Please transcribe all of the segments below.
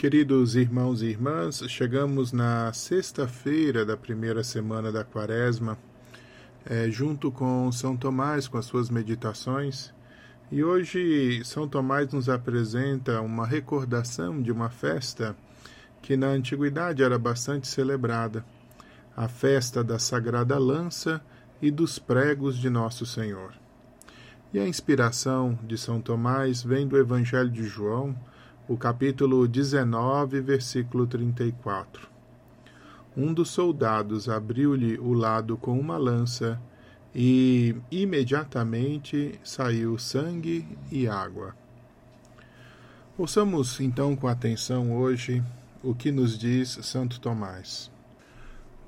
Queridos irmãos e irmãs, chegamos na sexta-feira da primeira semana da Quaresma, é, junto com São Tomás com as suas meditações. E hoje São Tomás nos apresenta uma recordação de uma festa que na antiguidade era bastante celebrada, a festa da Sagrada Lança e dos pregos de Nosso Senhor. E a inspiração de São Tomás vem do Evangelho de João, o capítulo 19, versículo 34. Um dos soldados abriu-lhe o lado com uma lança e imediatamente saiu sangue e água. Ouçamos então com atenção hoje o que nos diz Santo Tomás.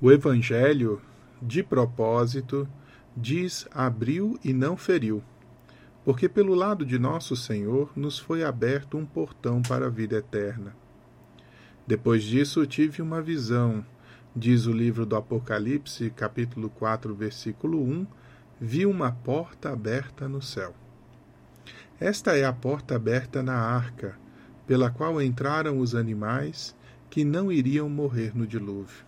O Evangelho, de propósito, diz abriu e não feriu, porque pelo lado de nosso Senhor nos foi aberto um portão para a vida eterna. Depois disso tive uma visão, diz o livro do Apocalipse, capítulo 4, versículo 1, vi uma porta aberta no céu. Esta é a porta aberta na arca, pela qual entraram os animais que não iriam morrer no dilúvio.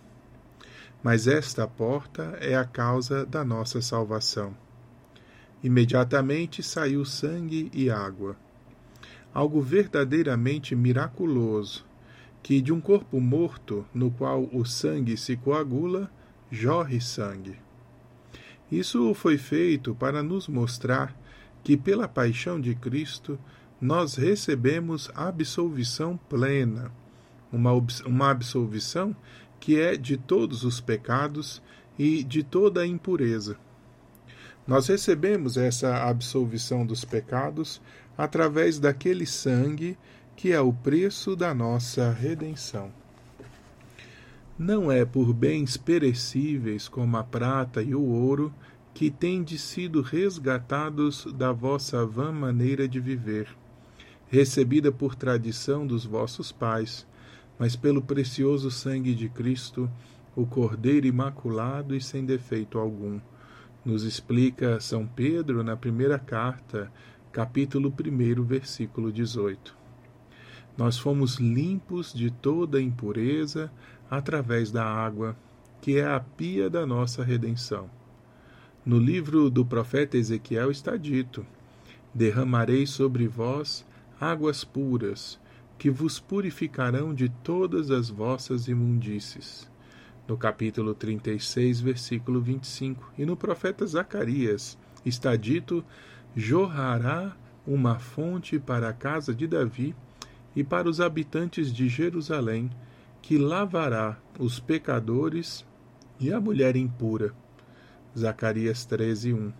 Mas esta porta é a causa da nossa salvação. Imediatamente saiu sangue e água. Algo verdadeiramente miraculoso, que de um corpo morto, no qual o sangue se coagula, jorre sangue. Isso foi feito para nos mostrar que, pela paixão de Cristo, nós recebemos absolvição plena uma, uma absolvição que é de todos os pecados e de toda a impureza. Nós recebemos essa absolvição dos pecados através daquele sangue que é o preço da nossa redenção. Não é por bens perecíveis como a prata e o ouro que tendes sido resgatados da vossa vã maneira de viver, recebida por tradição dos vossos pais, mas pelo precioso sangue de Cristo, o Cordeiro imaculado e sem defeito algum. Nos explica São Pedro na primeira carta, capítulo 1, versículo 18. Nós fomos limpos de toda impureza através da água, que é a pia da nossa redenção. No livro do profeta Ezequiel está dito: Derramarei sobre vós águas puras, que vos purificarão de todas as vossas imundícies. No capítulo 36, versículo 25. E no profeta Zacarias está dito: jorrará uma fonte para a casa de Davi e para os habitantes de Jerusalém, que lavará os pecadores e a mulher impura. Zacarias 13, 1.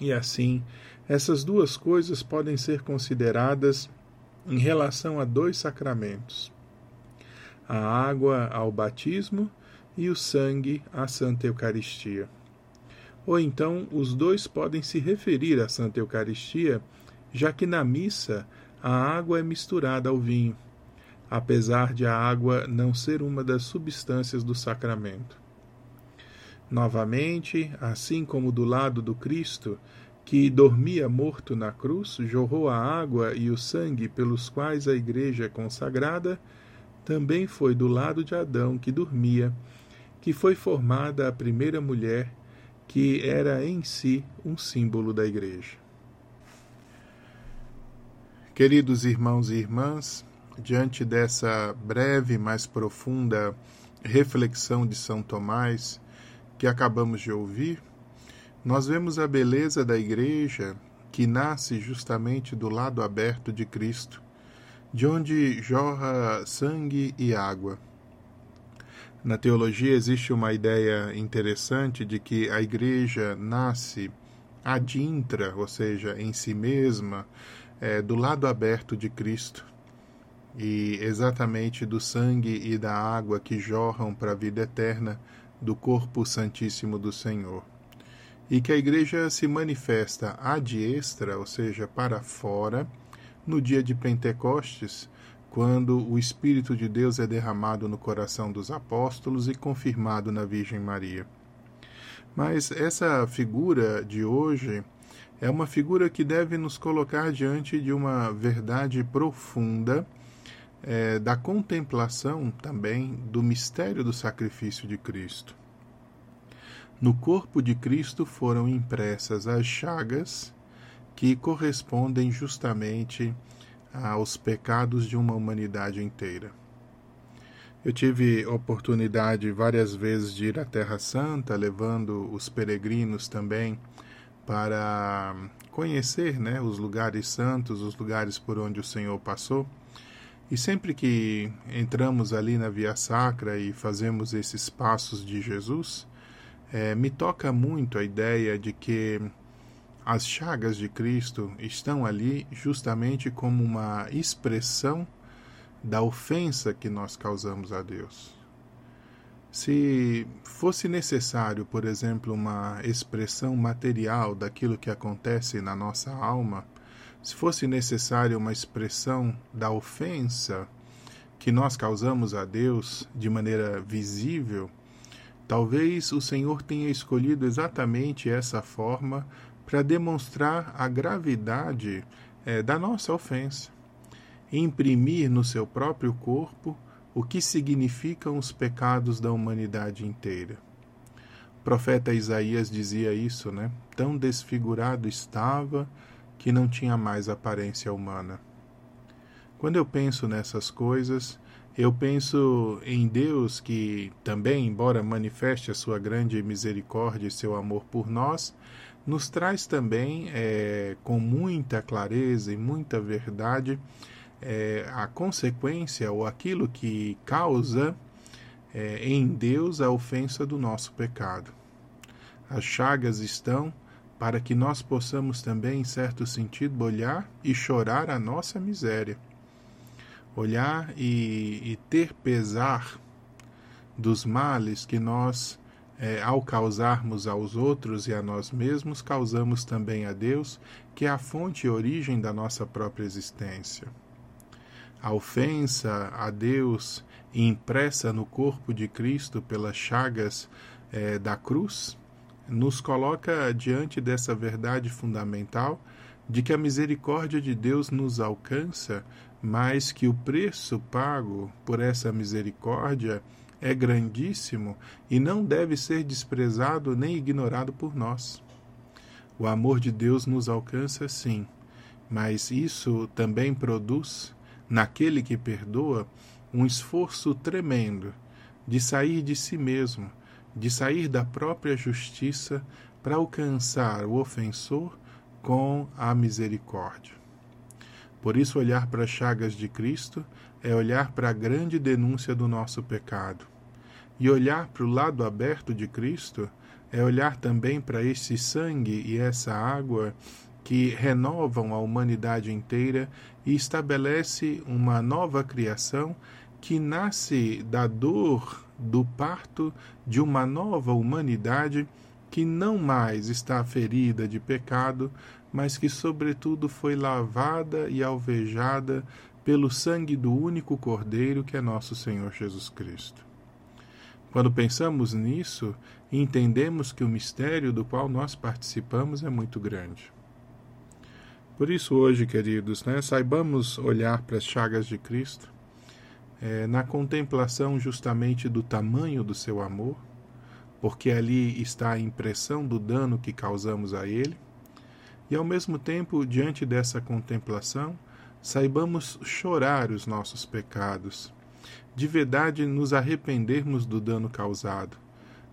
E assim, essas duas coisas podem ser consideradas em relação a dois sacramentos: a água ao batismo e o sangue à Santa Eucaristia. Ou então os dois podem se referir à Santa Eucaristia, já que na missa a água é misturada ao vinho, apesar de a água não ser uma das substâncias do sacramento. Novamente, assim como do lado do Cristo, que dormia morto na cruz, jorrou a água e o sangue pelos quais a igreja é consagrada, também foi do lado de Adão que dormia, que foi formada a primeira mulher, que era em si um símbolo da igreja. Queridos irmãos e irmãs, diante dessa breve, mas profunda reflexão de São Tomás que acabamos de ouvir, nós vemos a beleza da igreja que nasce justamente do lado aberto de Cristo, de onde jorra sangue e água. Na teologia existe uma ideia interessante de que a igreja nasce adintra, ou seja, em si mesma, é, do lado aberto de Cristo, e exatamente do sangue e da água que jorram para a vida eterna do corpo santíssimo do Senhor. E que a igreja se manifesta ad extra, ou seja, para fora, no dia de Pentecostes, quando o Espírito de Deus é derramado no coração dos apóstolos e confirmado na Virgem Maria. Mas essa figura de hoje é uma figura que deve nos colocar diante de uma verdade profunda é, da contemplação também do mistério do sacrifício de Cristo. No corpo de Cristo foram impressas as chagas que correspondem justamente aos pecados de uma humanidade inteira. Eu tive oportunidade várias vezes de ir à Terra Santa, levando os peregrinos também para conhecer né, os lugares santos, os lugares por onde o Senhor passou. E sempre que entramos ali na Via Sacra e fazemos esses passos de Jesus, é, me toca muito a ideia de que as chagas de Cristo estão ali justamente como uma expressão da ofensa que nós causamos a Deus. Se fosse necessário, por exemplo, uma expressão material daquilo que acontece na nossa alma, se fosse necessário uma expressão da ofensa que nós causamos a Deus de maneira visível, Talvez o Senhor tenha escolhido exatamente essa forma para demonstrar a gravidade é, da nossa ofensa, imprimir no seu próprio corpo o que significam os pecados da humanidade inteira. O profeta Isaías dizia isso, né? Tão desfigurado estava que não tinha mais aparência humana. Quando eu penso nessas coisas, eu penso em Deus que também, embora manifeste a sua grande misericórdia e seu amor por nós, nos traz também é, com muita clareza e muita verdade é, a consequência ou aquilo que causa é, em Deus a ofensa do nosso pecado. As chagas estão para que nós possamos também, em certo sentido, olhar e chorar a nossa miséria olhar e, e ter pesar dos males que nós, é, ao causarmos aos outros e a nós mesmos, causamos também a Deus, que é a fonte e origem da nossa própria existência. A ofensa a Deus impressa no corpo de Cristo pelas chagas é, da cruz nos coloca diante dessa verdade fundamental de que a misericórdia de Deus nos alcança mas que o preço pago por essa misericórdia é grandíssimo e não deve ser desprezado nem ignorado por nós. O amor de Deus nos alcança sim, mas isso também produz, naquele que perdoa, um esforço tremendo de sair de si mesmo, de sair da própria justiça para alcançar o ofensor com a misericórdia. Por isso, olhar para as chagas de Cristo é olhar para a grande denúncia do nosso pecado. E olhar para o lado aberto de Cristo é olhar também para esse sangue e essa água que renovam a humanidade inteira e estabelece uma nova criação que nasce da dor do parto de uma nova humanidade que não mais está ferida de pecado, mas que, sobretudo, foi lavada e alvejada pelo sangue do único Cordeiro que é nosso Senhor Jesus Cristo. Quando pensamos nisso, entendemos que o mistério do qual nós participamos é muito grande. Por isso, hoje, queridos, né, saibamos olhar para as chagas de Cristo, é, na contemplação justamente do tamanho do seu amor, porque ali está a impressão do dano que causamos a Ele, e ao mesmo tempo, diante dessa contemplação, saibamos chorar os nossos pecados, de verdade nos arrependermos do dano causado,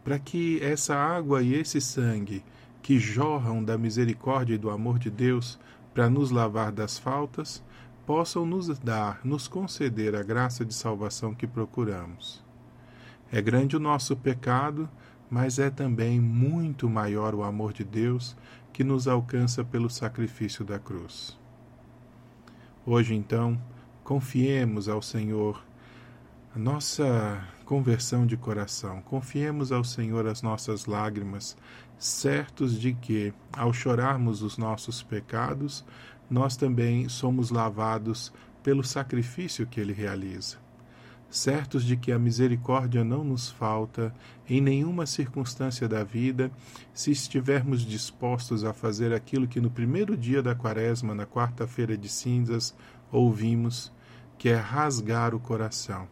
para que essa água e esse sangue que jorram da misericórdia e do amor de Deus para nos lavar das faltas, possam nos dar, nos conceder a graça de salvação que procuramos. É grande o nosso pecado, mas é também muito maior o amor de Deus que nos alcança pelo sacrifício da cruz. Hoje, então, confiemos ao Senhor a nossa conversão de coração, confiemos ao Senhor as nossas lágrimas, certos de que, ao chorarmos os nossos pecados, nós também somos lavados pelo sacrifício que ele realiza certos de que a misericórdia não nos falta em nenhuma circunstância da vida, se estivermos dispostos a fazer aquilo que no primeiro dia da Quaresma, na quarta-feira de cinzas, ouvimos: que é rasgar o coração.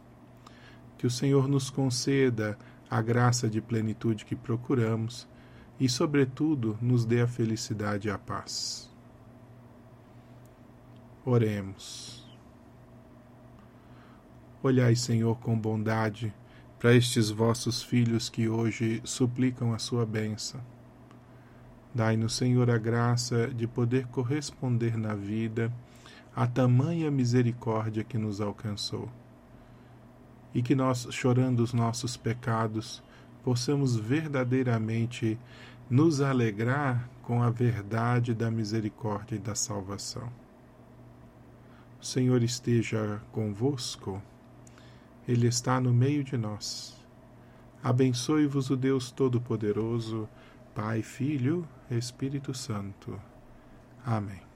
Que o Senhor nos conceda a graça de plenitude que procuramos e, sobretudo, nos dê a felicidade e a paz. Oremos. Olhai, Senhor, com bondade para estes vossos filhos que hoje suplicam a sua bênção. Dai-nos, Senhor, a graça de poder corresponder na vida a tamanha misericórdia que nos alcançou. E que nós, chorando os nossos pecados, possamos verdadeiramente nos alegrar com a verdade da misericórdia e da salvação. O Senhor esteja convosco. Ele está no meio de nós. Abençoe-vos o Deus Todo-Poderoso, Pai, Filho, Espírito Santo. Amém.